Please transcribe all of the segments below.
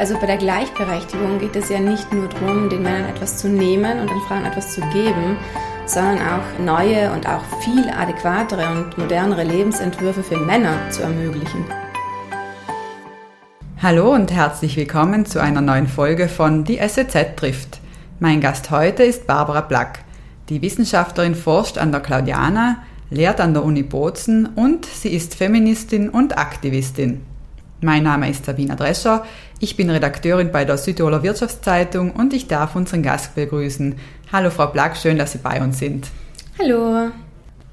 Also bei der Gleichberechtigung geht es ja nicht nur darum, den Männern etwas zu nehmen und den Frauen etwas zu geben, sondern auch neue und auch viel adäquatere und modernere Lebensentwürfe für Männer zu ermöglichen. Hallo und herzlich willkommen zu einer neuen Folge von Die SEZ trifft. Mein Gast heute ist Barbara Black. Die Wissenschaftlerin forscht an der Claudiana, lehrt an der Uni Bozen und sie ist Feministin und Aktivistin. Mein Name ist Sabina Drescher, ich bin Redakteurin bei der Südtiroler Wirtschaftszeitung und ich darf unseren Gast begrüßen. Hallo Frau Black, schön, dass Sie bei uns sind. Hallo.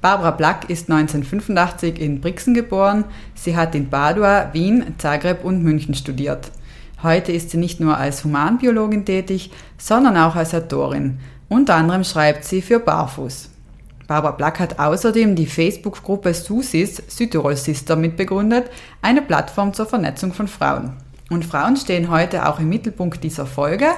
Barbara Black ist 1985 in Brixen geboren. Sie hat in Padua, Wien, Zagreb und München studiert. Heute ist sie nicht nur als Humanbiologin tätig, sondern auch als Autorin. Unter anderem schreibt sie für Barfuß. Barbara Black hat außerdem die Facebook-Gruppe SUSIS, Südtirol Sister, mitbegründet, eine Plattform zur Vernetzung von Frauen. Und Frauen stehen heute auch im Mittelpunkt dieser Folge.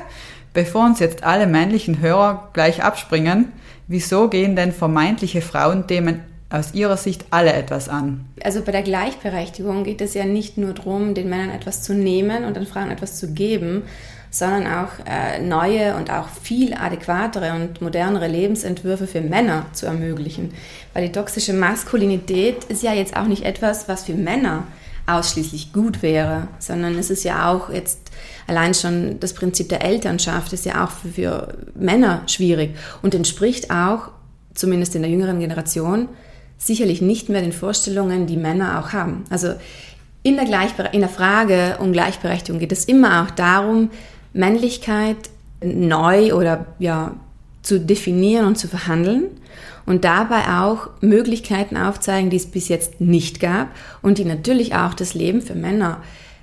Bevor uns jetzt alle männlichen Hörer gleich abspringen, wieso gehen denn vermeintliche Frauenthemen aus Ihrer Sicht alle etwas an? Also bei der Gleichberechtigung geht es ja nicht nur darum, den Männern etwas zu nehmen und den Frauen etwas zu geben, sondern auch äh, neue und auch viel adäquatere und modernere Lebensentwürfe für Männer zu ermöglichen. Weil die toxische Maskulinität ist ja jetzt auch nicht etwas, was für Männer ausschließlich gut wäre, sondern es ist ja auch jetzt allein schon das Prinzip der Elternschaft ist ja auch für, für Männer schwierig und entspricht auch, zumindest in der jüngeren Generation, sicherlich nicht mehr den Vorstellungen, die Männer auch haben. Also in der, in der Frage um Gleichberechtigung geht es immer auch darum, Männlichkeit neu oder ja zu definieren und zu verhandeln und dabei auch Möglichkeiten aufzeigen, die es bis jetzt nicht gab und die natürlich auch das Leben für Männer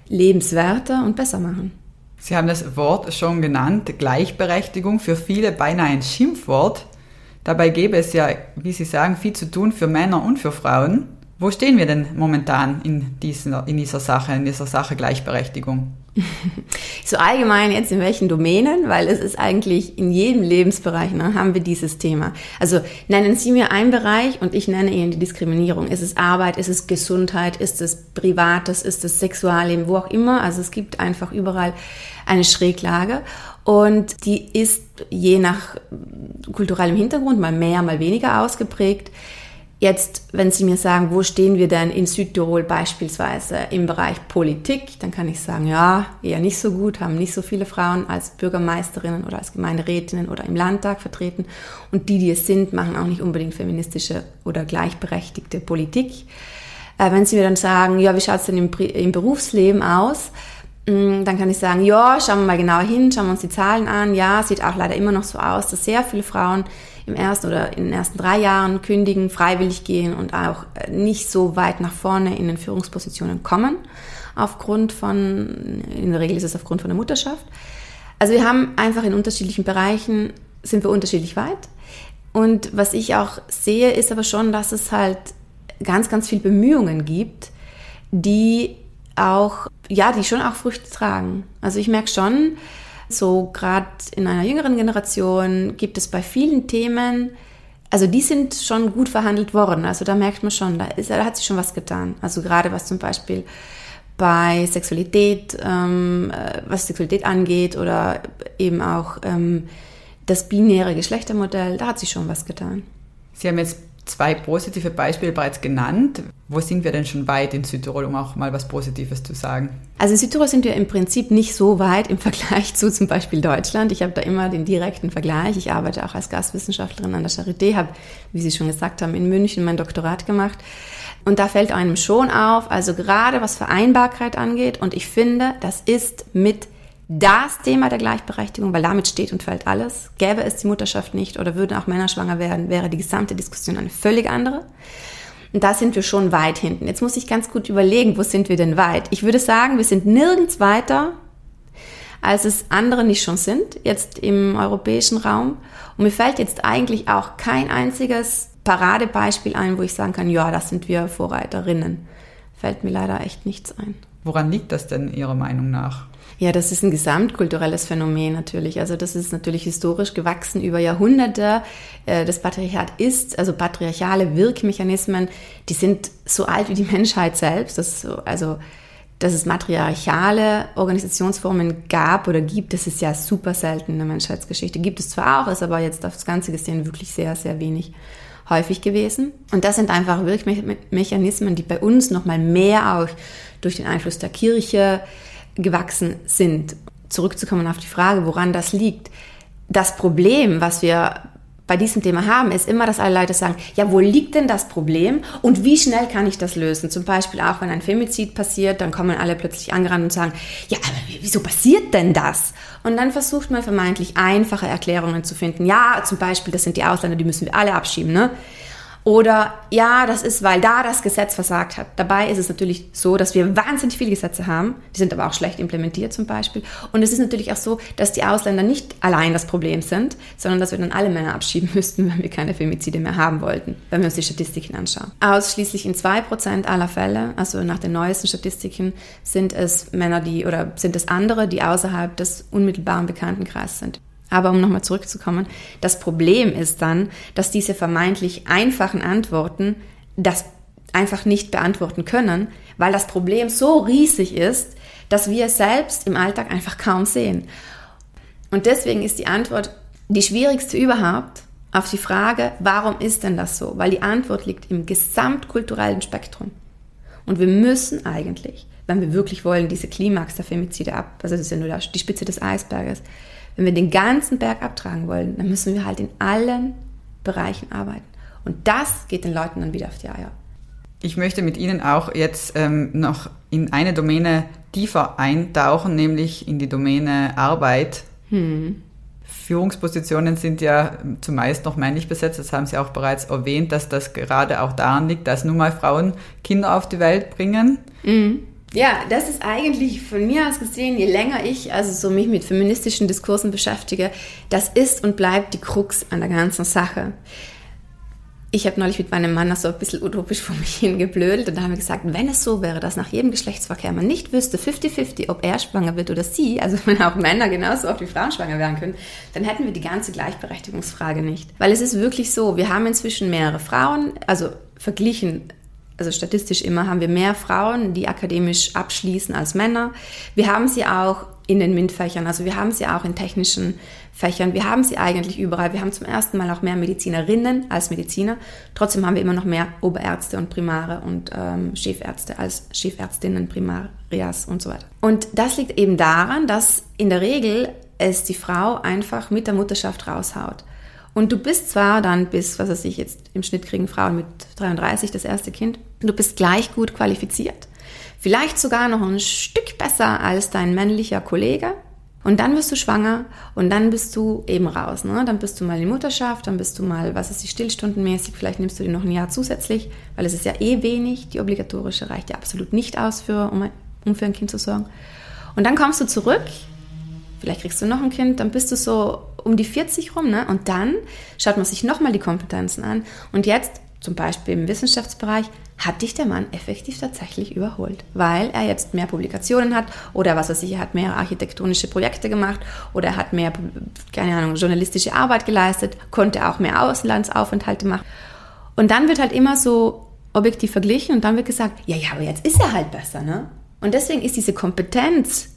lebenswerter und besser machen. Sie haben das Wort schon genannt, Gleichberechtigung, für viele beinahe ein Schimpfwort. Dabei gäbe es ja, wie Sie sagen, viel zu tun für Männer und für Frauen. Wo stehen wir denn momentan in dieser, in dieser Sache, in dieser Sache Gleichberechtigung? So allgemein jetzt in welchen Domänen, weil es ist eigentlich in jedem Lebensbereich, ne, haben wir dieses Thema. Also nennen Sie mir einen Bereich und ich nenne Ihnen die Diskriminierung. Ist es Arbeit, ist es Gesundheit, ist es Privates, ist es Sexualleben, wo auch immer. Also es gibt einfach überall eine Schräglage und die ist je nach kulturellem Hintergrund mal mehr, mal weniger ausgeprägt. Jetzt, wenn Sie mir sagen, wo stehen wir denn in Südtirol beispielsweise im Bereich Politik, dann kann ich sagen, ja, eher nicht so gut, haben nicht so viele Frauen als Bürgermeisterinnen oder als Gemeinderätinnen oder im Landtag vertreten. Und die, die es sind, machen auch nicht unbedingt feministische oder gleichberechtigte Politik. Äh, wenn Sie mir dann sagen, ja, wie schaut es denn im, im Berufsleben aus? Mm, dann kann ich sagen, ja, schauen wir mal genauer hin, schauen wir uns die Zahlen an. Ja, sieht auch leider immer noch so aus, dass sehr viele Frauen im ersten oder in den ersten drei Jahren kündigen, freiwillig gehen und auch äh, nicht so weit nach vorne in den Führungspositionen kommen, aufgrund von, in der Regel ist es aufgrund von der Mutterschaft. Also wir haben einfach in unterschiedlichen Bereichen, sind wir unterschiedlich weit. Und was ich auch sehe, ist aber schon, dass es halt ganz, ganz viel Bemühungen gibt, die auch, ja, die schon auch Früchte tragen. Also ich merke schon, so gerade in einer jüngeren Generation gibt es bei vielen Themen, also die sind schon gut verhandelt worden. Also da merkt man schon, da, ist, da hat sich schon was getan. Also gerade was zum Beispiel bei Sexualität, ähm, äh, was Sexualität angeht oder eben auch ähm, das binäre Geschlechtermodell, da hat sich schon was getan. Sie haben jetzt zwei positive Beispiele bereits genannt. Wo sind wir denn schon weit in Südtirol, um auch mal was Positives zu sagen? Also in Südtirol sind wir im Prinzip nicht so weit im Vergleich zu zum Beispiel Deutschland. Ich habe da immer den direkten Vergleich. Ich arbeite auch als Gastwissenschaftlerin an der Charité, habe, wie Sie schon gesagt haben, in München mein Doktorat gemacht. Und da fällt einem schon auf, also gerade was Vereinbarkeit angeht, und ich finde, das ist mit das Thema der Gleichberechtigung, weil damit steht und fällt alles. Gäbe es die Mutterschaft nicht oder würden auch Männer schwanger werden, wäre die gesamte Diskussion eine völlig andere. Und da sind wir schon weit hinten. Jetzt muss ich ganz gut überlegen, wo sind wir denn weit? Ich würde sagen, wir sind nirgends weiter, als es andere nicht schon sind, jetzt im europäischen Raum. Und mir fällt jetzt eigentlich auch kein einziges Paradebeispiel ein, wo ich sagen kann, ja, das sind wir Vorreiterinnen. Fällt mir leider echt nichts ein. Woran liegt das denn Ihrer Meinung nach? Ja, das ist ein gesamtkulturelles Phänomen natürlich. Also das ist natürlich historisch gewachsen über Jahrhunderte. Äh, das Patriarchat ist, also patriarchale Wirkmechanismen, die sind so alt wie die Menschheit selbst. Das so, also dass es matriarchale Organisationsformen gab oder gibt, das ist ja super selten in der Menschheitsgeschichte. Gibt es zwar auch, ist aber jetzt aufs Ganze gesehen wirklich sehr, sehr wenig häufig gewesen. Und das sind einfach wirklich Mechanismen, die bei uns nochmal mehr auch durch den Einfluss der Kirche gewachsen sind. Zurückzukommen auf die Frage, woran das liegt. Das Problem, was wir bei diesem Thema haben, ist immer, dass alle Leute sagen, ja, wo liegt denn das Problem und wie schnell kann ich das lösen? Zum Beispiel auch, wenn ein Femizid passiert, dann kommen alle plötzlich angerannt und sagen, ja, aber wieso passiert denn das? Und dann versucht man vermeintlich einfache Erklärungen zu finden. Ja, zum Beispiel, das sind die Ausländer, die müssen wir alle abschieben, ne? Oder ja, das ist, weil da das Gesetz versagt hat. Dabei ist es natürlich so, dass wir wahnsinnig viele Gesetze haben. Die sind aber auch schlecht implementiert zum Beispiel. Und es ist natürlich auch so, dass die Ausländer nicht allein das Problem sind, sondern dass wir dann alle Männer abschieben müssten, wenn wir keine Femizide mehr haben wollten, wenn wir uns die Statistiken anschauen. Ausschließlich in zwei Prozent aller Fälle, also nach den neuesten Statistiken, sind es Männer, die oder sind es andere, die außerhalb des unmittelbaren Bekanntenkreises sind. Aber um nochmal zurückzukommen, das Problem ist dann, dass diese vermeintlich einfachen Antworten das einfach nicht beantworten können, weil das Problem so riesig ist, dass wir es selbst im Alltag einfach kaum sehen. Und deswegen ist die Antwort die schwierigste überhaupt auf die Frage, warum ist denn das so? Weil die Antwort liegt im gesamtkulturellen Spektrum. Und wir müssen eigentlich, wenn wir wirklich wollen, diese Klimax der Femizide ab, also das ist ja nur die Spitze des Eisberges, wenn wir den ganzen Berg abtragen wollen, dann müssen wir halt in allen Bereichen arbeiten. Und das geht den Leuten dann wieder auf die Eier. Ich möchte mit Ihnen auch jetzt ähm, noch in eine Domäne tiefer eintauchen, nämlich in die Domäne Arbeit. Hm. Führungspositionen sind ja zumeist noch männlich besetzt. Das haben Sie auch bereits erwähnt, dass das gerade auch daran liegt, dass nun mal Frauen Kinder auf die Welt bringen. Mhm. Ja, das ist eigentlich von mir aus gesehen, je länger ich also so mich mit feministischen Diskursen beschäftige, das ist und bleibt die Krux an der ganzen Sache. Ich habe neulich mit meinem Mann so ein bisschen utopisch vor mich hingeblödelt und da haben wir gesagt, wenn es so wäre, dass nach jedem Geschlechtsverkehr man nicht wüsste, 50-50, ob er schwanger wird oder sie, also wenn auch Männer genauso oft wie Frauen schwanger werden können, dann hätten wir die ganze Gleichberechtigungsfrage nicht. Weil es ist wirklich so, wir haben inzwischen mehrere Frauen, also verglichen also statistisch immer haben wir mehr Frauen, die akademisch abschließen als Männer. Wir haben sie auch in den MINT-Fächern, also wir haben sie auch in technischen Fächern. Wir haben sie eigentlich überall. Wir haben zum ersten Mal auch mehr Medizinerinnen als Mediziner. Trotzdem haben wir immer noch mehr Oberärzte und Primare und ähm, Chefärzte als Chefärztinnen, Primarias und so weiter. Und das liegt eben daran, dass in der Regel es die Frau einfach mit der Mutterschaft raushaut. Und du bist zwar dann bis, was weiß ich, jetzt im Schnitt kriegen Frauen mit 33 das erste Kind, du bist gleich gut qualifiziert. Vielleicht sogar noch ein Stück besser als dein männlicher Kollege. Und dann wirst du schwanger und dann bist du eben raus. Ne? Dann bist du mal in Mutterschaft, dann bist du mal, was ist die stillstundenmäßig, vielleicht nimmst du dir noch ein Jahr zusätzlich, weil es ist ja eh wenig. Die obligatorische reicht ja absolut nicht aus, für, um, um für ein Kind zu sorgen. Und dann kommst du zurück vielleicht kriegst du noch ein Kind, dann bist du so um die 40 rum, ne? Und dann schaut man sich nochmal die Kompetenzen an. Und jetzt, zum Beispiel im Wissenschaftsbereich, hat dich der Mann effektiv tatsächlich überholt, weil er jetzt mehr Publikationen hat oder was weiß ich, er hat mehr architektonische Projekte gemacht oder er hat mehr, keine Ahnung, journalistische Arbeit geleistet, konnte auch mehr Auslandsaufenthalte machen. Und dann wird halt immer so objektiv verglichen und dann wird gesagt, ja, ja, aber jetzt ist er halt besser, ne? Und deswegen ist diese Kompetenz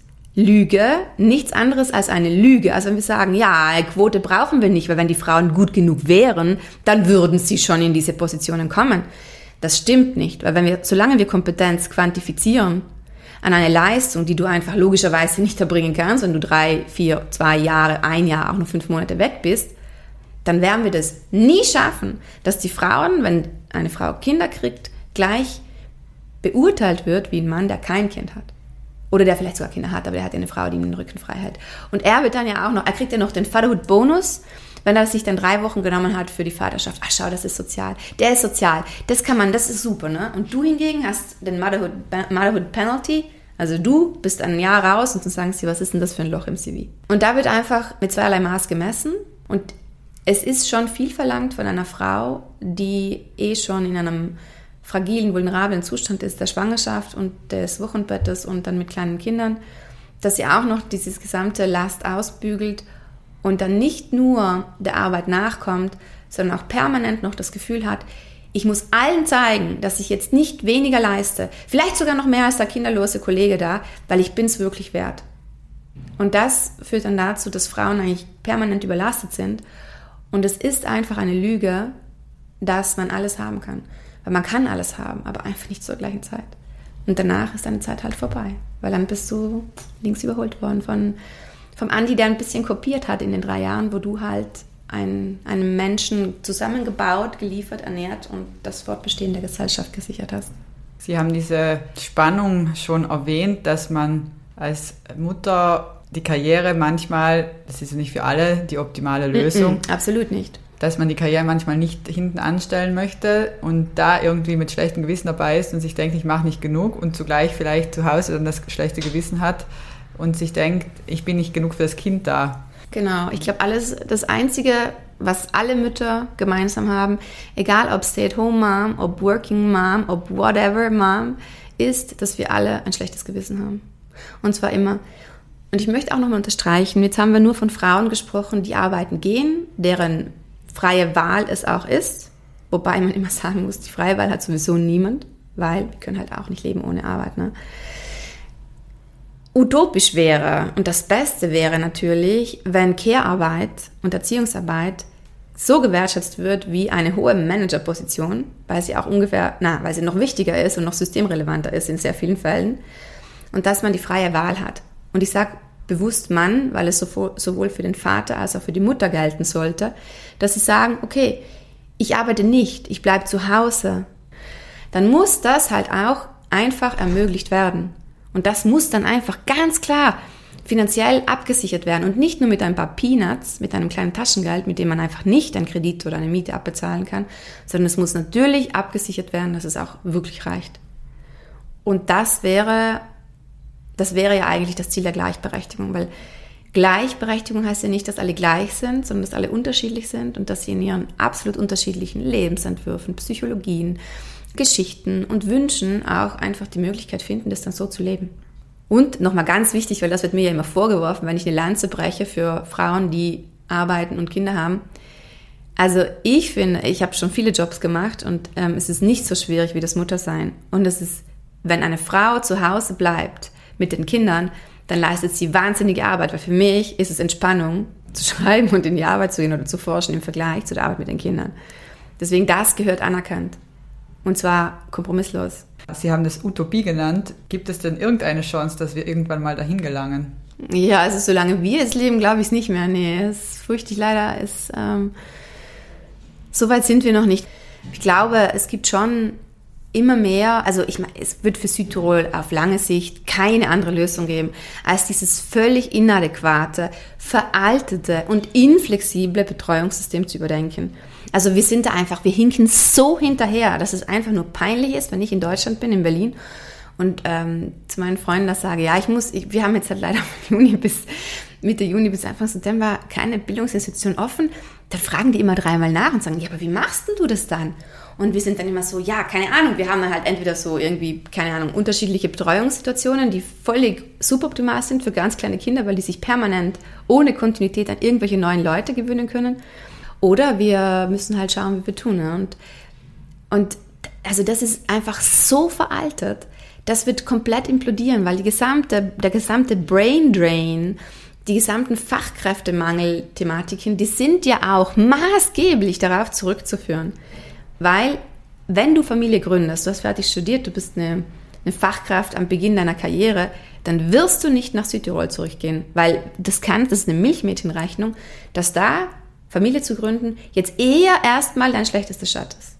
Lüge nichts anderes als eine Lüge. Also wenn wir sagen, ja, Quote brauchen wir nicht, weil wenn die Frauen gut genug wären, dann würden sie schon in diese Positionen kommen. Das stimmt nicht, weil wenn wir, solange wir Kompetenz quantifizieren an eine Leistung, die du einfach logischerweise nicht erbringen kannst, wenn du drei, vier, zwei Jahre, ein Jahr, auch nur fünf Monate weg bist, dann werden wir das nie schaffen, dass die Frauen, wenn eine Frau Kinder kriegt, gleich beurteilt wird wie ein Mann, der kein Kind hat. Oder der vielleicht sogar Kinder hat, aber der hat ja eine Frau, die ihm den Rücken frei hält. Und er wird dann ja auch noch, er kriegt ja noch den Vaterhood-Bonus, wenn er sich dann drei Wochen genommen hat für die Vaterschaft. Ach schau, das ist sozial. Der ist sozial. Das kann man, das ist super, ne? Und du hingegen hast den Motherhood, Motherhood Penalty. Also du bist ein Jahr raus und dann sagen sie, was ist denn das für ein Loch im CV? Und da wird einfach mit zweierlei Maß gemessen. Und es ist schon viel verlangt von einer Frau, die eh schon in einem fragilen, vulnerablen Zustand ist der Schwangerschaft und des Wochenbettes und dann mit kleinen Kindern, dass sie auch noch dieses gesamte Last ausbügelt und dann nicht nur der Arbeit nachkommt, sondern auch permanent noch das Gefühl hat, Ich muss allen zeigen, dass ich jetzt nicht weniger leiste, vielleicht sogar noch mehr als der kinderlose Kollege da, weil ich es wirklich wert. Und das führt dann dazu, dass Frauen eigentlich permanent überlastet sind. Und es ist einfach eine Lüge, dass man alles haben kann. Weil man kann alles haben, aber einfach nicht zur gleichen Zeit. Und danach ist deine Zeit halt vorbei. Weil dann bist du links überholt worden von, vom Andi, der ein bisschen kopiert hat in den drei Jahren, wo du halt einen, einen Menschen zusammengebaut, geliefert, ernährt und das Fortbestehen der Gesellschaft gesichert hast. Sie haben diese Spannung schon erwähnt, dass man als Mutter die Karriere manchmal, das ist ja nicht für alle die optimale Lösung. Mm -mm, absolut nicht. Dass man die Karriere manchmal nicht hinten anstellen möchte und da irgendwie mit schlechtem Gewissen dabei ist und sich denkt, ich mache nicht genug und zugleich vielleicht zu Hause dann das schlechte Gewissen hat und sich denkt, ich bin nicht genug für das Kind da. Genau, ich glaube, alles, das Einzige, was alle Mütter gemeinsam haben, egal ob Stay-at-home-Mom, ob Working Mom, ob whatever Mom, ist, dass wir alle ein schlechtes Gewissen haben. Und zwar immer. Und ich möchte auch nochmal unterstreichen, jetzt haben wir nur von Frauen gesprochen, die arbeiten gehen, deren freie Wahl es auch ist. Wobei man immer sagen muss, die freie Wahl hat sowieso niemand, weil wir können halt auch nicht leben ohne Arbeit. Ne? Utopisch wäre und das Beste wäre natürlich, wenn Care-Arbeit und Erziehungsarbeit so gewertschätzt wird wie eine hohe Managerposition, weil sie auch ungefähr, na, weil sie noch wichtiger ist und noch systemrelevanter ist in sehr vielen Fällen und dass man die freie Wahl hat. Und ich sage bewusst Mann, weil es sowohl für den Vater als auch für die Mutter gelten sollte, dass sie sagen, okay, ich arbeite nicht, ich bleibe zu Hause. Dann muss das halt auch einfach ermöglicht werden. Und das muss dann einfach ganz klar finanziell abgesichert werden und nicht nur mit ein paar Peanuts, mit einem kleinen Taschengeld, mit dem man einfach nicht einen Kredit oder eine Miete abbezahlen kann, sondern es muss natürlich abgesichert werden, dass es auch wirklich reicht. Und das wäre das wäre ja eigentlich das Ziel der Gleichberechtigung, weil Gleichberechtigung heißt ja nicht, dass alle gleich sind, sondern dass alle unterschiedlich sind und dass sie in ihren absolut unterschiedlichen Lebensentwürfen, Psychologien, Geschichten und Wünschen auch einfach die Möglichkeit finden, das dann so zu leben. Und nochmal ganz wichtig, weil das wird mir ja immer vorgeworfen, wenn ich eine Lanze breche für Frauen, die arbeiten und Kinder haben. Also ich finde, ich habe schon viele Jobs gemacht und ähm, es ist nicht so schwierig wie das Muttersein. Und es ist, wenn eine Frau zu Hause bleibt, mit den Kindern, dann leistet sie wahnsinnige Arbeit, weil für mich ist es Entspannung zu schreiben und in die Arbeit zu gehen oder zu forschen im Vergleich zu der Arbeit mit den Kindern. Deswegen das gehört anerkannt. Und zwar kompromisslos. Sie haben das Utopie genannt. Gibt es denn irgendeine Chance, dass wir irgendwann mal dahin gelangen? Ja, also solange wir es leben, glaube ich es nicht mehr. Nee, es fürchte ich leider. Es, ähm, so weit sind wir noch nicht. Ich glaube, es gibt schon immer mehr, also ich meine, es wird für Südtirol auf lange Sicht keine andere Lösung geben, als dieses völlig inadäquate, veraltete und inflexible Betreuungssystem zu überdenken. Also wir sind da einfach, wir hinken so hinterher, dass es einfach nur peinlich ist, wenn ich in Deutschland bin, in Berlin und ähm, zu meinen Freunden das sage, ja, ich muss, ich, wir haben jetzt halt leider von Juni bis Mitte Juni bis Anfang September keine Bildungsinstitution offen, dann fragen die immer dreimal nach und sagen, ja, aber wie machst denn du das dann? Und wir sind dann immer so, ja, keine Ahnung, wir haben halt entweder so irgendwie, keine Ahnung, unterschiedliche Betreuungssituationen, die völlig suboptimal sind für ganz kleine Kinder, weil die sich permanent ohne Kontinuität an irgendwelche neuen Leute gewöhnen können. Oder wir müssen halt schauen, wie wir tun. Ne? Und, und also das ist einfach so veraltet. Das wird komplett implodieren, weil gesamte, der gesamte Brain Drain, die gesamten Fachkräftemangel-Thematiken, die sind ja auch maßgeblich darauf zurückzuführen. Weil, wenn du Familie gründest, du hast fertig studiert, du bist eine, eine Fachkraft am Beginn deiner Karriere, dann wirst du nicht nach Südtirol zurückgehen, weil das kann, das ist eine Milchmädchenrechnung, dass da Familie zu gründen jetzt eher erstmal dein schlechtester Start ist.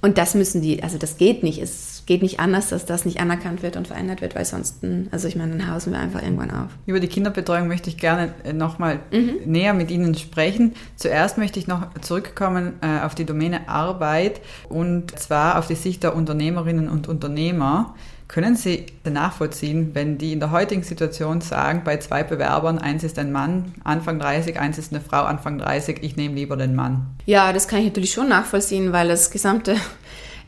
Und das müssen die, also das geht nicht. Es geht nicht anders, dass das nicht anerkannt wird und verändert wird, weil sonst, also ich meine, dann hausen wir einfach irgendwann auf. Über die Kinderbetreuung möchte ich gerne äh, nochmal mhm. näher mit Ihnen sprechen. Zuerst möchte ich noch zurückkommen äh, auf die Domäne Arbeit und zwar auf die Sicht der Unternehmerinnen und Unternehmer. Können Sie nachvollziehen, wenn die in der heutigen Situation sagen, bei zwei Bewerbern, eins ist ein Mann, Anfang 30, eins ist eine Frau, Anfang 30, ich nehme lieber den Mann? Ja, das kann ich natürlich schon nachvollziehen, weil das gesamte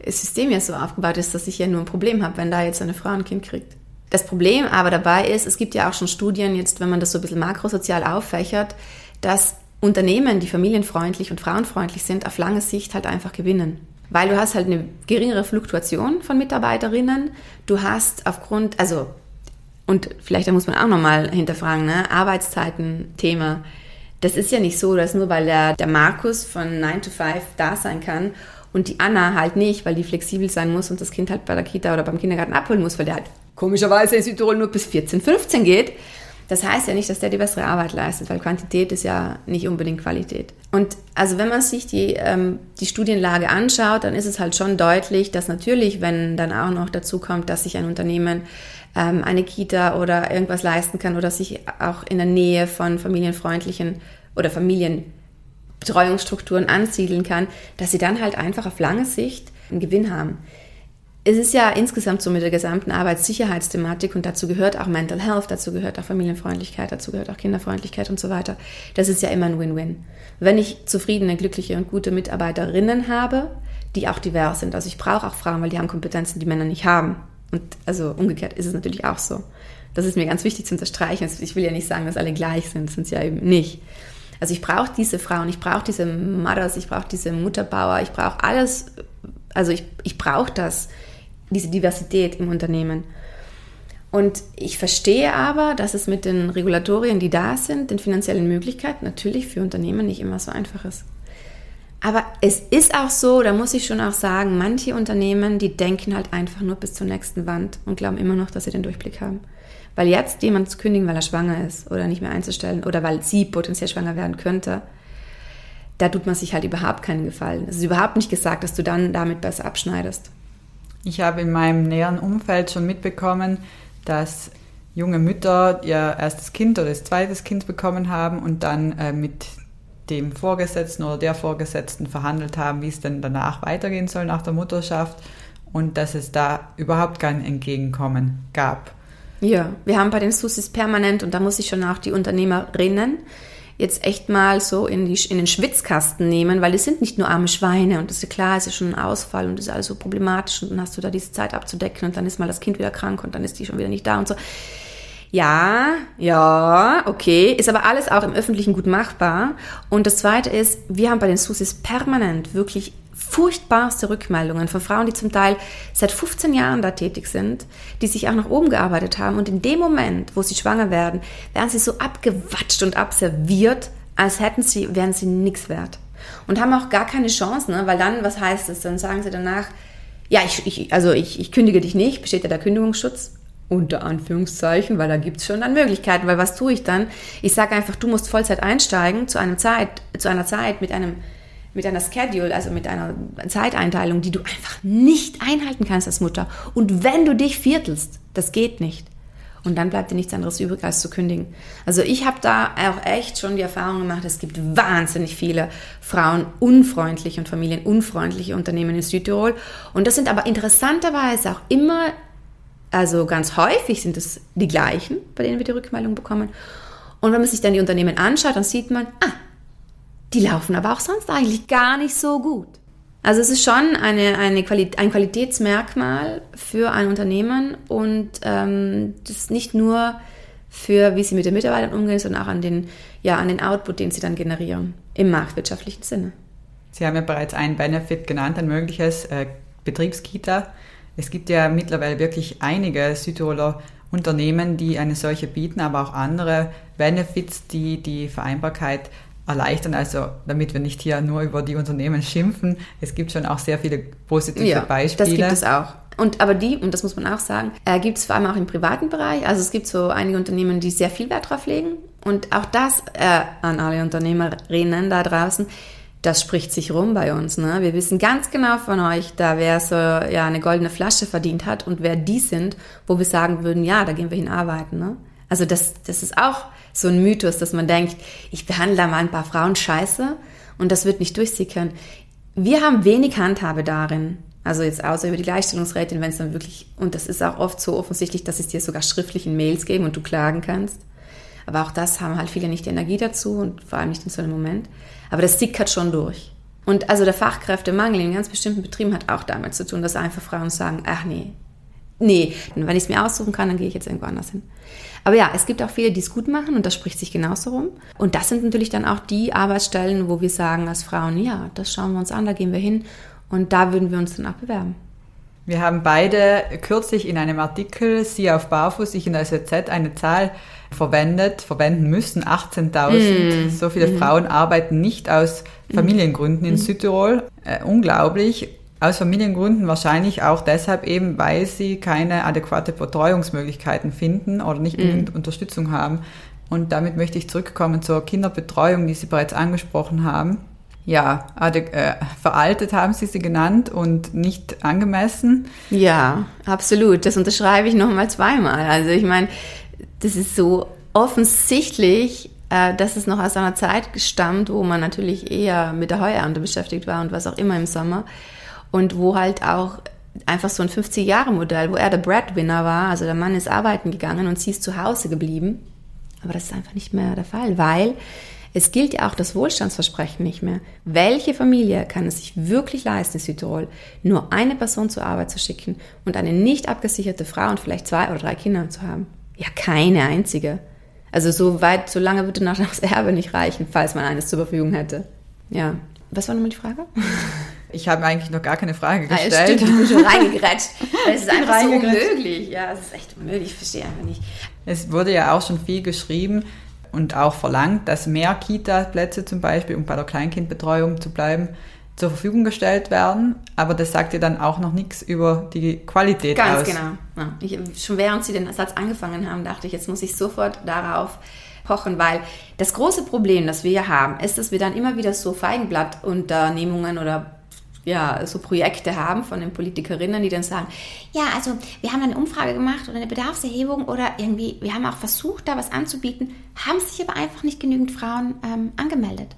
System ja so aufgebaut ist, dass ich ja nur ein Problem habe, wenn da jetzt eine Frau ein Kind kriegt. Das Problem aber dabei ist, es gibt ja auch schon Studien, jetzt wenn man das so ein bisschen makrosozial auffächert, dass Unternehmen, die familienfreundlich und frauenfreundlich sind, auf lange Sicht halt einfach gewinnen. weil du hast halt eine geringere Fluktuation von Mitarbeiterinnen. Du hast aufgrund, also, und vielleicht da muss man auch nochmal hinterfragen, ne? Arbeitszeiten-Thema. Das ist ja nicht so, dass nur weil der, der Markus von 9 to 5 da sein kann und die Anna halt nicht, weil die flexibel sein muss und das Kind halt bei der Kita oder beim Kindergarten abholen muss, weil der halt komischerweise in Südtirol nur bis 14, 15 geht. Das heißt ja nicht, dass der die bessere Arbeit leistet, weil Quantität ist ja nicht unbedingt Qualität. Und also wenn man sich die, ähm, die Studienlage anschaut, dann ist es halt schon deutlich, dass natürlich, wenn dann auch noch dazu kommt, dass sich ein Unternehmen ähm, eine Kita oder irgendwas leisten kann oder sich auch in der Nähe von familienfreundlichen oder Familienbetreuungsstrukturen ansiedeln kann, dass sie dann halt einfach auf lange Sicht einen Gewinn haben es ist ja insgesamt so mit der gesamten Arbeitssicherheitsthematik und dazu gehört auch Mental Health, dazu gehört auch Familienfreundlichkeit, dazu gehört auch Kinderfreundlichkeit und so weiter. Das ist ja immer ein Win-Win. Wenn ich zufriedene, glückliche und gute Mitarbeiterinnen habe, die auch divers sind, also ich brauche auch Frauen, weil die haben Kompetenzen, die Männer nicht haben. Und also umgekehrt ist es natürlich auch so. Das ist mir ganz wichtig zu unterstreichen. Also ich will ja nicht sagen, dass alle gleich sind, sind sie ja eben nicht. Also ich brauche diese Frauen, ich brauche diese Mothers, ich brauche diese Mutterbauer, ich brauche alles, also ich, ich brauche das diese Diversität im Unternehmen. Und ich verstehe aber, dass es mit den Regulatorien, die da sind, den finanziellen Möglichkeiten natürlich für Unternehmen nicht immer so einfach ist. Aber es ist auch so, da muss ich schon auch sagen, manche Unternehmen, die denken halt einfach nur bis zur nächsten Wand und glauben immer noch, dass sie den Durchblick haben. Weil jetzt jemand zu kündigen, weil er schwanger ist oder nicht mehr einzustellen oder weil sie potenziell schwanger werden könnte, da tut man sich halt überhaupt keinen Gefallen. Es ist überhaupt nicht gesagt, dass du dann damit besser abschneidest. Ich habe in meinem näheren Umfeld schon mitbekommen, dass junge Mütter ihr erstes Kind oder das zweites Kind bekommen haben und dann äh, mit dem Vorgesetzten oder der Vorgesetzten verhandelt haben, wie es denn danach weitergehen soll nach der Mutterschaft und dass es da überhaupt kein Entgegenkommen gab. Ja, wir haben bei den Susis permanent und da muss ich schon auch die Unternehmerinnen jetzt echt mal so in, die, in den Schwitzkasten nehmen, weil es sind nicht nur arme Schweine und das ist klar, es ist schon ein Ausfall und das ist alles so problematisch und dann hast du da diese Zeit abzudecken und dann ist mal das Kind wieder krank und dann ist die schon wieder nicht da und so. Ja, ja, okay, ist aber alles auch im Öffentlichen gut machbar. Und das Zweite ist, wir haben bei den Susis permanent wirklich furchtbarste Rückmeldungen von Frauen, die zum Teil seit 15 Jahren da tätig sind, die sich auch nach oben gearbeitet haben und in dem Moment, wo sie schwanger werden, werden sie so abgewatscht und abserviert, als hätten sie, wären sie nichts wert. Und haben auch gar keine Chance, ne? weil dann, was heißt es? Dann sagen sie danach, ja, ich, ich, also ich, ich kündige dich nicht, besteht ja der Kündigungsschutz unter Anführungszeichen, weil da gibt's schon dann Möglichkeiten, weil was tue ich dann? Ich sage einfach, du musst Vollzeit einsteigen zu einem Zeit, zu einer Zeit mit einem mit einer Schedule, also mit einer Zeiteinteilung, die du einfach nicht einhalten kannst als Mutter. Und wenn du dich viertelst, das geht nicht. Und dann bleibt dir nichts anderes übrig, als zu kündigen. Also ich habe da auch echt schon die Erfahrung gemacht, es gibt wahnsinnig viele frauenunfreundliche und familienunfreundliche Unternehmen in Südtirol. Und das sind aber interessanterweise auch immer, also ganz häufig sind es die gleichen, bei denen wir die Rückmeldung bekommen. Und wenn man sich dann die Unternehmen anschaut, dann sieht man, ah, die laufen aber auch sonst eigentlich gar nicht so gut. Also es ist schon eine, eine Quali ein Qualitätsmerkmal für ein Unternehmen und ähm, das nicht nur für, wie sie mit den Mitarbeitern umgehen, sondern auch an den, ja, an den Output, den sie dann generieren, im marktwirtschaftlichen Sinne. Sie haben ja bereits einen Benefit genannt, ein mögliches äh, Betriebskita. Es gibt ja mittlerweile wirklich einige Südtiroler Unternehmen, die eine solche bieten, aber auch andere Benefits, die die Vereinbarkeit erleichtern, also damit wir nicht hier nur über die Unternehmen schimpfen. Es gibt schon auch sehr viele positive ja, Beispiele. Das gibt es auch. Und aber die, und das muss man auch sagen, äh, gibt es vor allem auch im privaten Bereich. Also es gibt so einige Unternehmen, die sehr viel Wert drauf legen. Und auch das äh, an alle Unternehmerinnen da draußen, das spricht sich rum bei uns. Ne? Wir wissen ganz genau von euch, da wer so ja eine goldene Flasche verdient hat und wer die sind, wo wir sagen würden, ja, da gehen wir hin arbeiten. Ne? Also das, das ist auch so ein Mythos, dass man denkt, ich behandle da mal ein paar Frauen scheiße und das wird nicht durchsickern. Wir haben wenig Handhabe darin. Also jetzt außer über die Gleichstellungsrätin, wenn es dann wirklich, und das ist auch oft so offensichtlich, dass es dir sogar schriftlich in Mails geben und du klagen kannst. Aber auch das haben halt viele nicht die Energie dazu und vor allem nicht in so einem Moment. Aber das sickert schon durch. Und also der Fachkräftemangel in ganz bestimmten Betrieben hat auch damit zu tun, dass einfach Frauen sagen, ach nee, nee, wenn ich es mir aussuchen kann, dann gehe ich jetzt irgendwo anders hin. Aber ja, es gibt auch viele, die es gut machen und das spricht sich genauso rum. Und das sind natürlich dann auch die Arbeitsstellen, wo wir sagen als Frauen, ja, das schauen wir uns an, da gehen wir hin Und da würden wir uns dann auch bewerben. Wir haben beide kürzlich in einem Artikel, Sie auf Barfuß, ich in der SZ, eine Zahl verwendet, verwenden müssen, 18.000. Mm. So viele mm. Frauen arbeiten nicht aus Familiengründen in mm. Südtirol. Äh, unglaublich. Aus Familiengründen wahrscheinlich auch deshalb eben, weil sie keine adäquate Betreuungsmöglichkeiten finden oder nicht genügend Unterstützung haben. Und damit möchte ich zurückkommen zur Kinderbetreuung, die Sie bereits angesprochen haben ja, äh, veraltet haben Sie sie genannt und nicht angemessen. Ja, absolut. Das unterschreibe ich nochmal zweimal. Also ich meine, das ist so offensichtlich, äh, dass es noch aus einer Zeit stammt, wo man natürlich eher mit der Heuernte beschäftigt war und was auch immer im Sommer. Und wo halt auch einfach so ein 50-Jahre-Modell, wo er der Breadwinner war, also der Mann ist arbeiten gegangen und sie ist zu Hause geblieben. Aber das ist einfach nicht mehr der Fall, weil es gilt ja auch das Wohlstandsversprechen nicht mehr. Welche Familie kann es sich wirklich leisten, in Südtirol, nur eine Person zur Arbeit zu schicken und eine nicht abgesicherte Frau und vielleicht zwei oder drei Kinder zu haben? Ja, keine einzige. Also so weit, so lange würde noch das Erbe nicht reichen, falls man eines zur Verfügung hätte. Ja. Was war nochmal die Frage? Ich habe eigentlich noch gar keine Frage gestellt. Ah, stimmt, ich bin schon reingegrätscht. Es ist einfach so unmöglich. Ja, es ist echt unmöglich. Ich verstehe einfach nicht. Es wurde ja auch schon viel geschrieben und auch verlangt, dass mehr Kita-Plätze zum Beispiel, um bei der Kleinkindbetreuung zu bleiben, zur Verfügung gestellt werden. Aber das sagt ja dann auch noch nichts über die Qualität Ganz aus. Ganz genau. Ja. Ich, schon während Sie den Satz angefangen haben, dachte ich, jetzt muss ich sofort darauf pochen, weil das große Problem, das wir hier haben, ist, dass wir dann immer wieder so Feigenblattunternehmungen oder ja, so Projekte haben von den Politikerinnen, die dann sagen, ja, also wir haben eine Umfrage gemacht oder eine Bedarfserhebung oder irgendwie, wir haben auch versucht, da was anzubieten, haben sich aber einfach nicht genügend Frauen ähm, angemeldet.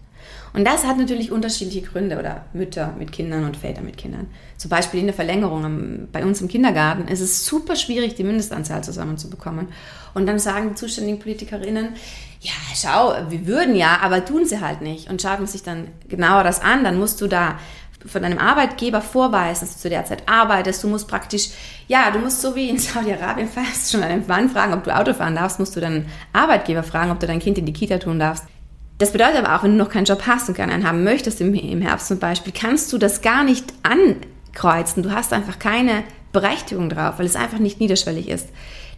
Und das hat natürlich unterschiedliche Gründe oder Mütter mit Kindern und Väter mit Kindern. Zum Beispiel in der Verlängerung bei uns im Kindergarten ist es super schwierig, die Mindestanzahl zusammenzubekommen. Und dann sagen die zuständigen Politikerinnen, ja, schau, wir würden ja, aber tun sie halt nicht. Und schaut man sich dann genauer das an, dann musst du da von deinem Arbeitgeber vorweisen, dass du zu der Zeit arbeitest. Du musst praktisch, ja, du musst so wie in Saudi-Arabien fast schon einen Mann fragen, ob du Auto fahren darfst, musst du deinen Arbeitgeber fragen, ob du dein Kind in die Kita tun darfst. Das bedeutet aber auch, wenn du noch keinen Job hast und gerne einen haben möchtest im, im Herbst zum Beispiel, kannst du das gar nicht ankreuzen. Du hast einfach keine Berechtigung drauf, weil es einfach nicht niederschwellig ist.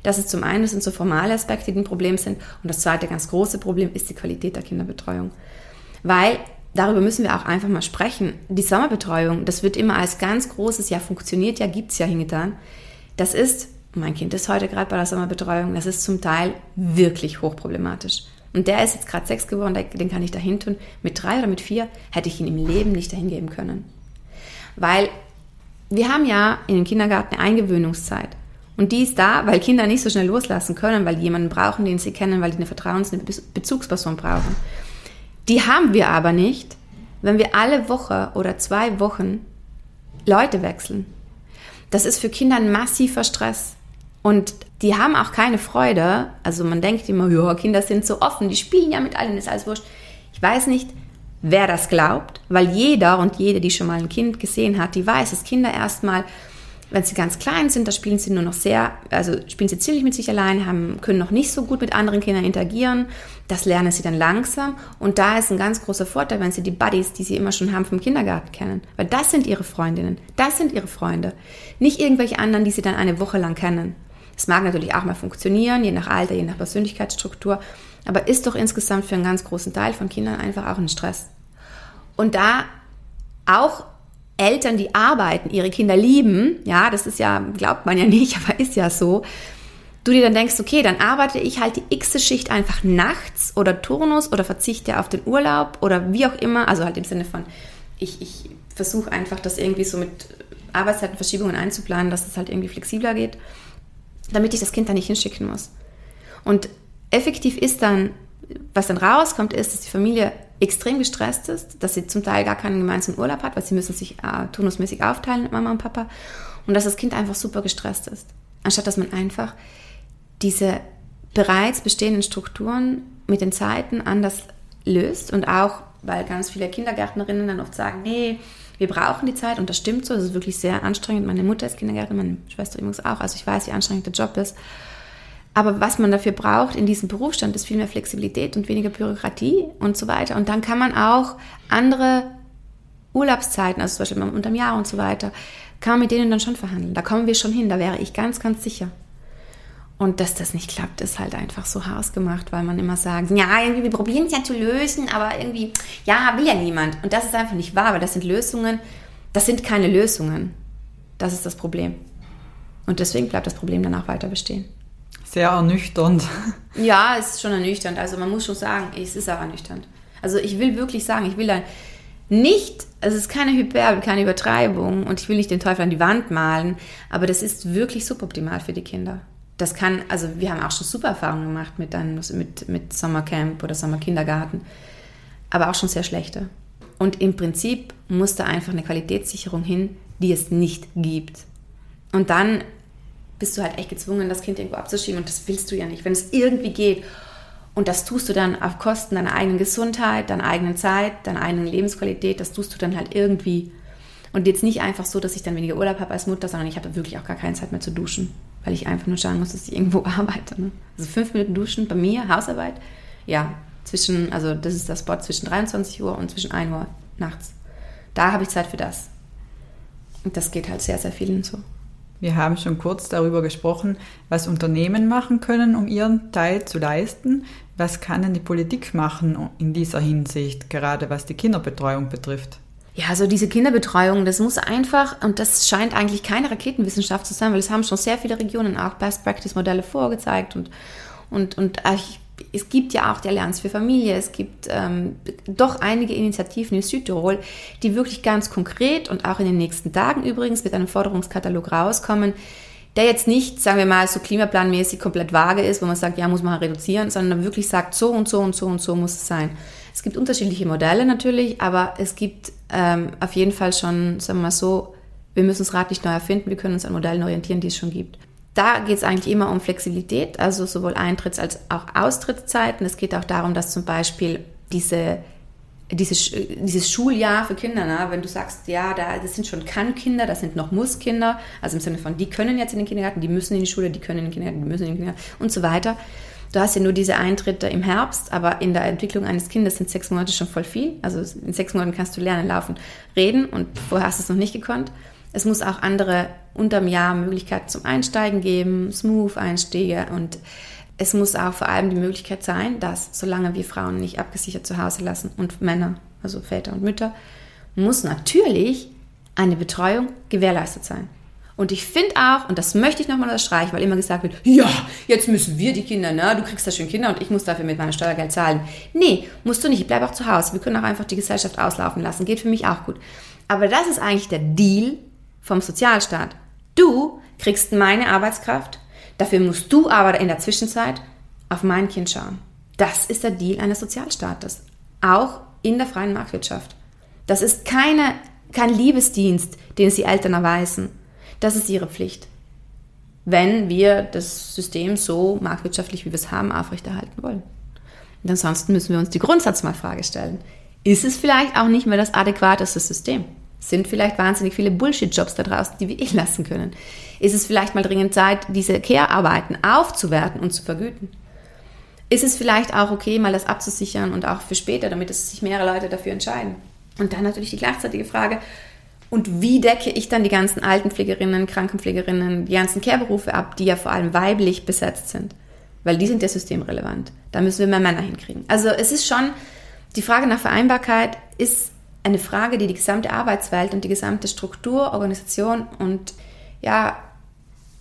Das ist zum einen, das sind so formale Aspekte, die ein Problem sind. Und das zweite ganz große Problem ist die Qualität der Kinderbetreuung. Weil darüber müssen wir auch einfach mal sprechen. Die Sommerbetreuung, das wird immer als ganz großes, ja, funktioniert ja, gibt es ja hingetan. Das ist, mein Kind ist heute gerade bei der Sommerbetreuung, das ist zum Teil wirklich hochproblematisch. Und der ist jetzt gerade sechs geworden, den kann ich dahin tun. Mit drei oder mit vier hätte ich ihn im Leben nicht dahin geben können. Weil wir haben ja in den Kindergarten eine Eingewöhnungszeit. Und die ist da, weil Kinder nicht so schnell loslassen können, weil die jemanden brauchen, den sie kennen, weil die eine Vertrauens-, eine Bezugsperson brauchen. Die haben wir aber nicht, wenn wir alle Woche oder zwei Wochen Leute wechseln. Das ist für Kinder ein massiver Stress. Und die haben auch keine Freude. Also man denkt immer, ja, Kinder sind so offen, die spielen ja mit allen, ist alles wurscht. Ich weiß nicht, wer das glaubt, weil jeder und jede, die schon mal ein Kind gesehen hat, die weiß, dass Kinder erstmal wenn sie ganz klein sind, da spielen sie nur noch sehr, also spielen sie ziemlich mit sich allein, haben, können noch nicht so gut mit anderen Kindern interagieren. Das lernen sie dann langsam. Und da ist ein ganz großer Vorteil, wenn sie die Buddies, die sie immer schon haben vom Kindergarten kennen. Weil das sind ihre Freundinnen, das sind ihre Freunde. Nicht irgendwelche anderen, die sie dann eine Woche lang kennen. Das mag natürlich auch mal funktionieren, je nach Alter, je nach Persönlichkeitsstruktur. Aber ist doch insgesamt für einen ganz großen Teil von Kindern einfach auch ein Stress. Und da auch Eltern, die arbeiten, ihre Kinder lieben, ja, das ist ja, glaubt man ja nicht, aber ist ja so, du dir dann denkst, okay, dann arbeite ich halt die x Schicht einfach nachts oder Turnus oder verzichte auf den Urlaub oder wie auch immer, also halt im Sinne von, ich, ich versuche einfach das irgendwie so mit Arbeitszeitenverschiebungen einzuplanen, dass es halt irgendwie flexibler geht, damit ich das Kind da nicht hinschicken muss. Und effektiv ist dann, was dann rauskommt, ist, dass die Familie extrem gestresst ist, dass sie zum Teil gar keinen gemeinsamen Urlaub hat, weil sie müssen sich äh, turnusmäßig aufteilen mit Mama und Papa und dass das Kind einfach super gestresst ist. Anstatt dass man einfach diese bereits bestehenden Strukturen mit den Zeiten anders löst und auch, weil ganz viele Kindergärtnerinnen dann oft sagen, nee, wir brauchen die Zeit und das stimmt so, das ist wirklich sehr anstrengend. Meine Mutter ist Kindergärtnerin, meine Schwester übrigens auch, also ich weiß, wie anstrengend der Job ist. Aber was man dafür braucht in diesem Berufsstand ist viel mehr Flexibilität und weniger Bürokratie und so weiter. Und dann kann man auch andere Urlaubszeiten, also zum Beispiel unterm Jahr und so weiter, kann man mit denen dann schon verhandeln. Da kommen wir schon hin, da wäre ich ganz, ganz sicher. Und dass das nicht klappt, ist halt einfach so hausgemacht, weil man immer sagt, ja, irgendwie, wir probieren es ja zu lösen, aber irgendwie, ja, will ja niemand. Und das ist einfach nicht wahr, weil das sind Lösungen, das sind keine Lösungen. Das ist das Problem. Und deswegen bleibt das Problem dann auch weiter bestehen. Sehr ernüchternd. Ja, es ist schon ernüchternd. Also man muss schon sagen, es ist auch ernüchternd. Also ich will wirklich sagen, ich will da nicht, also es ist keine Hyperbel, keine Übertreibung und ich will nicht den Teufel an die Wand malen, aber das ist wirklich suboptimal für die Kinder. Das kann, also wir haben auch schon super Erfahrungen gemacht mit, dann, mit, mit Sommercamp oder Sommerkindergarten, aber auch schon sehr schlechte. Und im Prinzip muss da einfach eine Qualitätssicherung hin, die es nicht gibt. Und dann bist du halt echt gezwungen, das Kind irgendwo abzuschieben und das willst du ja nicht. Wenn es irgendwie geht und das tust du dann auf Kosten deiner eigenen Gesundheit, deiner eigenen Zeit, deiner eigenen Lebensqualität, das tust du dann halt irgendwie. Und jetzt nicht einfach so, dass ich dann weniger Urlaub habe als Mutter, sondern ich habe wirklich auch gar keine Zeit mehr zu duschen, weil ich einfach nur schauen muss, dass ich irgendwo arbeite. Ne? Also fünf Minuten duschen bei mir, Hausarbeit, ja, zwischen, also das ist der Spot zwischen 23 Uhr und zwischen 1 Uhr nachts. Da habe ich Zeit für das. Und das geht halt sehr, sehr vielen so. Wir haben schon kurz darüber gesprochen, was Unternehmen machen können, um ihren Teil zu leisten. Was kann denn die Politik machen in dieser Hinsicht, gerade was die Kinderbetreuung betrifft? Ja, also diese Kinderbetreuung, das muss einfach, und das scheint eigentlich keine Raketenwissenschaft zu sein, weil es haben schon sehr viele Regionen auch Best-Practice-Modelle vorgezeigt und, und, und ich es gibt ja auch die Allianz für Familie, es gibt ähm, doch einige Initiativen in Südtirol, die wirklich ganz konkret und auch in den nächsten Tagen übrigens mit einem Forderungskatalog rauskommen, der jetzt nicht, sagen wir mal, so klimaplanmäßig komplett vage ist, wo man sagt, ja, muss man reduzieren, sondern wirklich sagt, so und so und so und so muss es sein. Es gibt unterschiedliche Modelle natürlich, aber es gibt ähm, auf jeden Fall schon, sagen wir mal so, wir müssen das Rad nicht neu erfinden, wir können uns an Modellen orientieren, die es schon gibt. Da geht es eigentlich immer um Flexibilität, also sowohl Eintritts- als auch Austrittszeiten. Es geht auch darum, dass zum Beispiel diese, dieses, dieses Schuljahr für Kinder, ne, wenn du sagst, ja, da, das sind schon Kann-Kinder, das sind noch Muss-Kinder, also im Sinne von, die können jetzt in den Kindergarten, die müssen in die Schule, die können in den Kindergarten, die müssen in den Kindergarten und so weiter. Du hast ja nur diese Eintritte im Herbst, aber in der Entwicklung eines Kindes sind sechs Monate schon voll viel. Also in sechs Monaten kannst du lernen, laufen, reden und vorher hast du es noch nicht gekonnt. Es muss auch andere unterm Jahr Möglichkeiten zum Einsteigen geben, Smooth-Einstiege und es muss auch vor allem die Möglichkeit sein, dass solange wir Frauen nicht abgesichert zu Hause lassen und Männer, also Väter und Mütter, muss natürlich eine Betreuung gewährleistet sein. Und ich finde auch, und das möchte ich nochmal unterstreichen, weil immer gesagt wird, ja, jetzt müssen wir die Kinder, ne? du kriegst da schön Kinder und ich muss dafür mit meinem Steuergeld zahlen. Nee, musst du nicht, ich bleibe auch zu Hause. Wir können auch einfach die Gesellschaft auslaufen lassen. Geht für mich auch gut. Aber das ist eigentlich der Deal vom Sozialstaat. Du kriegst meine Arbeitskraft, dafür musst du aber in der Zwischenzeit auf mein Kind schauen. Das ist der Deal eines Sozialstaates, auch in der freien Marktwirtschaft. Das ist keine, kein Liebesdienst, den sie Eltern erweisen. Das ist ihre Pflicht, wenn wir das System so marktwirtschaftlich, wie wir es haben, aufrechterhalten wollen. Und ansonsten müssen wir uns die Grundsatzmalfrage stellen. Ist es vielleicht auch nicht mehr das adäquateste System? Sind vielleicht wahnsinnig viele Bullshit-Jobs da draußen, die wir eh lassen können? Ist es vielleicht mal dringend Zeit, diese Care-Arbeiten aufzuwerten und zu vergüten? Ist es vielleicht auch okay, mal das abzusichern und auch für später, damit es sich mehrere Leute dafür entscheiden? Und dann natürlich die gleichzeitige Frage, und wie decke ich dann die ganzen Altenpflegerinnen, Krankenpflegerinnen, die ganzen Care-Berufe ab, die ja vor allem weiblich besetzt sind? Weil die sind ja systemrelevant. Da müssen wir mehr Männer hinkriegen. Also es ist schon, die Frage nach Vereinbarkeit ist eine Frage, die die gesamte Arbeitswelt und die gesamte Struktur, Organisation und ja,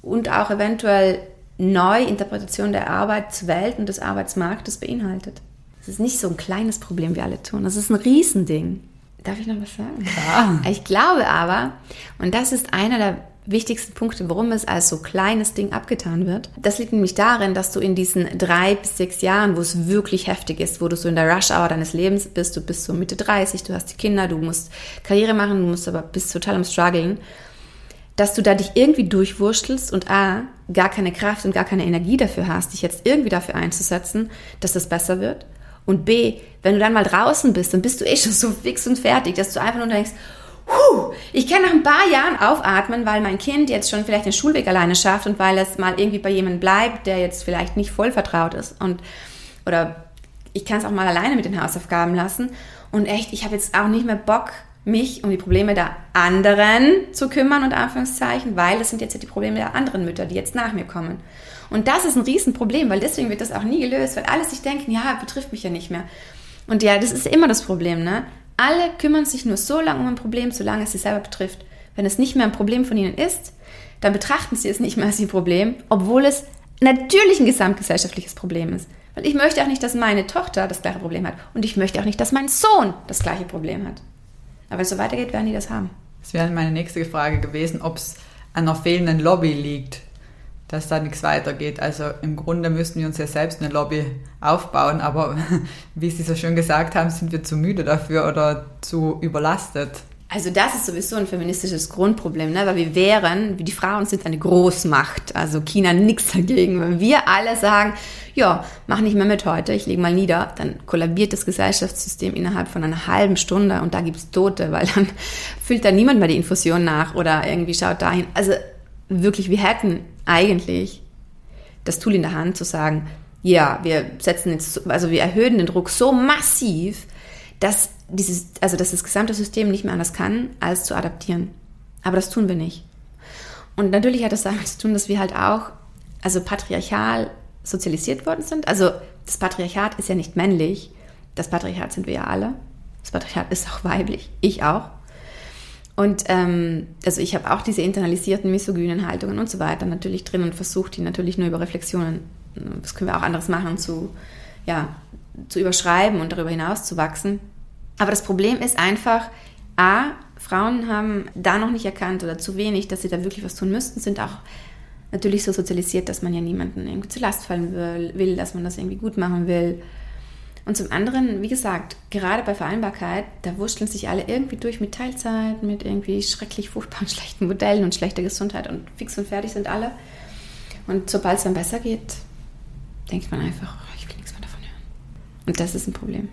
und auch eventuell Neuinterpretation der Arbeitswelt und des Arbeitsmarktes beinhaltet. Das ist nicht so ein kleines Problem, wie alle tun. Das ist ein Riesending. Darf ich noch was sagen? Ja. Ich glaube aber, und das ist einer der wichtigsten Punkte, warum es als so kleines Ding abgetan wird. Das liegt nämlich darin, dass du in diesen drei bis sechs Jahren, wo es wirklich heftig ist, wo du so in der Rush-Hour deines Lebens bist, du bist so Mitte 30, du hast die Kinder, du musst Karriere machen, du musst aber bist total am struggeln, dass du da dich irgendwie durchwurschtelst und A, gar keine Kraft und gar keine Energie dafür hast, dich jetzt irgendwie dafür einzusetzen, dass das besser wird. Und B, wenn du dann mal draußen bist, dann bist du eh schon so fix und fertig, dass du einfach nur denkst, Puh, ich kann nach ein paar Jahren aufatmen, weil mein Kind jetzt schon vielleicht den Schulweg alleine schafft und weil es mal irgendwie bei jemandem bleibt, der jetzt vielleicht nicht voll vertraut ist. Und, oder ich kann es auch mal alleine mit den Hausaufgaben lassen. Und echt, ich habe jetzt auch nicht mehr Bock, mich um die Probleme der anderen zu kümmern, unter Anführungszeichen, weil das sind jetzt die Probleme der anderen Mütter, die jetzt nach mir kommen. Und das ist ein Riesenproblem, weil deswegen wird das auch nie gelöst, weil alle sich denken, ja, betrifft mich ja nicht mehr. Und ja, das ist immer das Problem, ne? Alle kümmern sich nur so lange um ein Problem, solange es sie selber betrifft. Wenn es nicht mehr ein Problem von ihnen ist, dann betrachten sie es nicht mehr als ihr Problem, obwohl es natürlich ein gesamtgesellschaftliches Problem ist. Weil ich möchte auch nicht, dass meine Tochter das gleiche Problem hat. Und ich möchte auch nicht, dass mein Sohn das gleiche Problem hat. Aber wenn es so weitergeht, werden die das haben. Das wäre meine nächste Frage gewesen, ob es an einer fehlenden Lobby liegt, dass da nichts weitergeht. Also im Grunde müssten wir uns ja selbst eine Lobby aufbauen, aber wie Sie so schön gesagt haben, sind wir zu müde dafür oder zu überlastet. Also das ist sowieso ein feministisches Grundproblem, ne? weil wir wären, die Frauen sind eine Großmacht, also China nichts dagegen. Wenn wir alle sagen, ja, mach nicht mehr mit heute, ich lege mal nieder, dann kollabiert das Gesellschaftssystem innerhalb von einer halben Stunde und da gibt es Tote, weil dann füllt da niemand mehr die Infusion nach oder irgendwie schaut dahin. Also wirklich, wir hätten eigentlich das Tool in der Hand zu sagen, ja, wir setzen jetzt, also wir erhöhen den Druck so massiv, dass dieses, also dass das gesamte System nicht mehr anders kann, als zu adaptieren. Aber das tun wir nicht. Und natürlich hat das damit zu tun, dass wir halt auch, also patriarchal sozialisiert worden sind. Also das Patriarchat ist ja nicht männlich. Das Patriarchat sind wir ja alle. Das Patriarchat ist auch weiblich. Ich auch. Und ähm, also ich habe auch diese internalisierten misogynen Haltungen und so weiter natürlich drin und versuche die natürlich nur über Reflexionen, das können wir auch anderes machen, zu, ja, zu überschreiben und darüber hinaus zu wachsen. Aber das Problem ist einfach, a, Frauen haben da noch nicht erkannt oder zu wenig, dass sie da wirklich was tun müssten, sind auch natürlich so sozialisiert, dass man ja niemanden irgendwie zu Last fallen will, will, dass man das irgendwie gut machen will. Und zum anderen, wie gesagt, gerade bei Vereinbarkeit, da wurschteln sich alle irgendwie durch mit Teilzeit, mit irgendwie schrecklich furchtbaren schlechten Modellen und schlechter Gesundheit und fix und fertig sind alle. Und sobald es dann besser geht, denkt man einfach, oh, ich will nichts mehr davon hören. Und das ist ein Problem.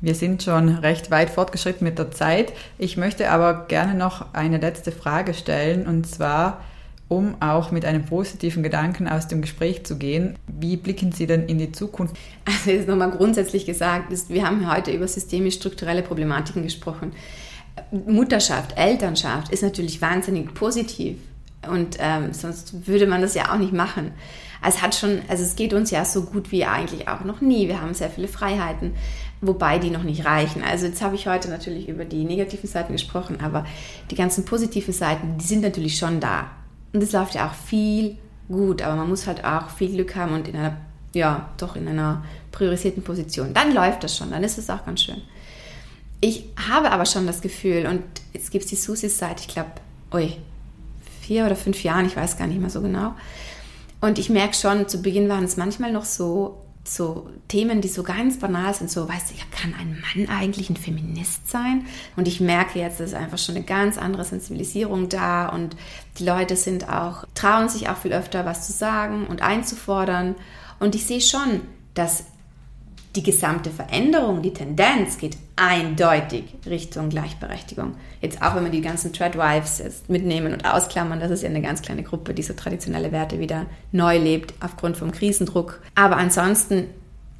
Wir sind schon recht weit fortgeschritten mit der Zeit. Ich möchte aber gerne noch eine letzte Frage stellen und zwar, um auch mit einem positiven Gedanken aus dem Gespräch zu gehen. Wie blicken Sie denn in die Zukunft? Also jetzt nochmal grundsätzlich gesagt, wir haben heute über systemisch-strukturelle Problematiken gesprochen. Mutterschaft, Elternschaft ist natürlich wahnsinnig positiv und ähm, sonst würde man das ja auch nicht machen. Es hat schon, also es geht uns ja so gut wie eigentlich auch noch nie. Wir haben sehr viele Freiheiten wobei die noch nicht reichen. Also jetzt habe ich heute natürlich über die negativen Seiten gesprochen, aber die ganzen positiven Seiten, die sind natürlich schon da. Und es läuft ja auch viel gut, aber man muss halt auch viel Glück haben und in einer, ja, doch in einer priorisierten Position. Dann läuft das schon, dann ist es auch ganz schön. Ich habe aber schon das Gefühl, und jetzt gibt es die Susis seit, ich glaube, vier oder fünf Jahren, ich weiß gar nicht mehr so genau. Und ich merke schon, zu Beginn waren es manchmal noch so, so Themen, die so ganz banal sind, so, weißt du, kann ein Mann eigentlich ein Feminist sein? Und ich merke jetzt, es ist einfach schon eine ganz andere Sensibilisierung da und die Leute sind auch, trauen sich auch viel öfter was zu sagen und einzufordern. Und ich sehe schon, dass die gesamte Veränderung, die Tendenz geht eindeutig Richtung Gleichberechtigung. Jetzt auch, wenn wir die ganzen Treadwives jetzt mitnehmen und ausklammern, das ist ja eine ganz kleine Gruppe, die so traditionelle Werte wieder neu lebt aufgrund vom Krisendruck. Aber ansonsten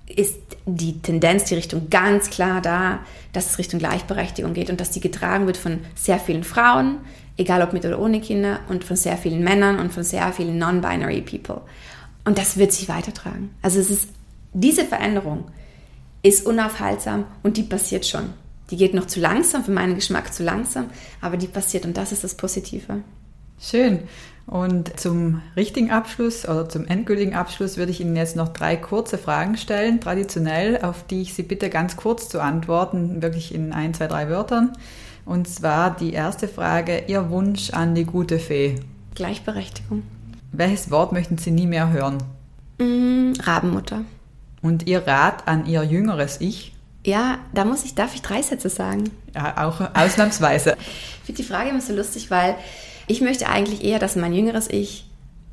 ist die Tendenz, die Richtung ganz klar da, dass es Richtung Gleichberechtigung geht und dass die getragen wird von sehr vielen Frauen, egal ob mit oder ohne Kinder, und von sehr vielen Männern und von sehr vielen non-binary people. Und das wird sich weitertragen. Also es ist diese Veränderung, ist unaufhaltsam und die passiert schon. Die geht noch zu langsam, für meinen Geschmack zu langsam, aber die passiert und das ist das Positive. Schön. Und zum richtigen Abschluss oder zum endgültigen Abschluss würde ich Ihnen jetzt noch drei kurze Fragen stellen, traditionell, auf die ich Sie bitte ganz kurz zu antworten, wirklich in ein, zwei, drei Wörtern. Und zwar die erste Frage, Ihr Wunsch an die gute Fee. Gleichberechtigung. Welches Wort möchten Sie nie mehr hören? Mm, Rabenmutter. Und Ihr Rat an Ihr jüngeres Ich? Ja, da muss ich, darf ich drei Sätze sagen? Ja, auch ausnahmsweise. ich finde die Frage immer so lustig, weil ich möchte eigentlich eher, dass mein jüngeres Ich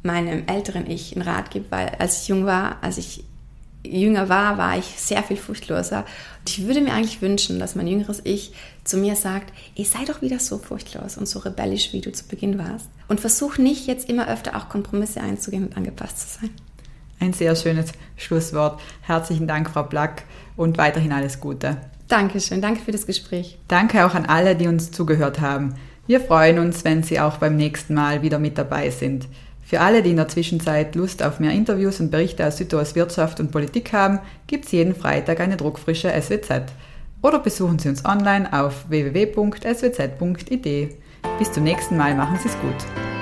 meinem älteren Ich einen Rat gibt, weil als ich jung war, als ich jünger war, war ich sehr viel furchtloser. Und ich würde mir eigentlich wünschen, dass mein jüngeres Ich zu mir sagt, ich sei doch wieder so furchtlos und so rebellisch, wie du zu Beginn warst. Und versuch nicht jetzt immer öfter auch Kompromisse einzugehen und angepasst zu sein. Ein sehr schönes Schlusswort. Herzlichen Dank, Frau Black, und weiterhin alles Gute. Dankeschön, danke für das Gespräch. Danke auch an alle, die uns zugehört haben. Wir freuen uns, wenn Sie auch beim nächsten Mal wieder mit dabei sind. Für alle, die in der Zwischenzeit Lust auf mehr Interviews und Berichte aus Südtirol Wirtschaft und Politik haben, gibt es jeden Freitag eine druckfrische SWZ. Oder besuchen Sie uns online auf www.swz.id. Bis zum nächsten Mal, machen Sie es gut.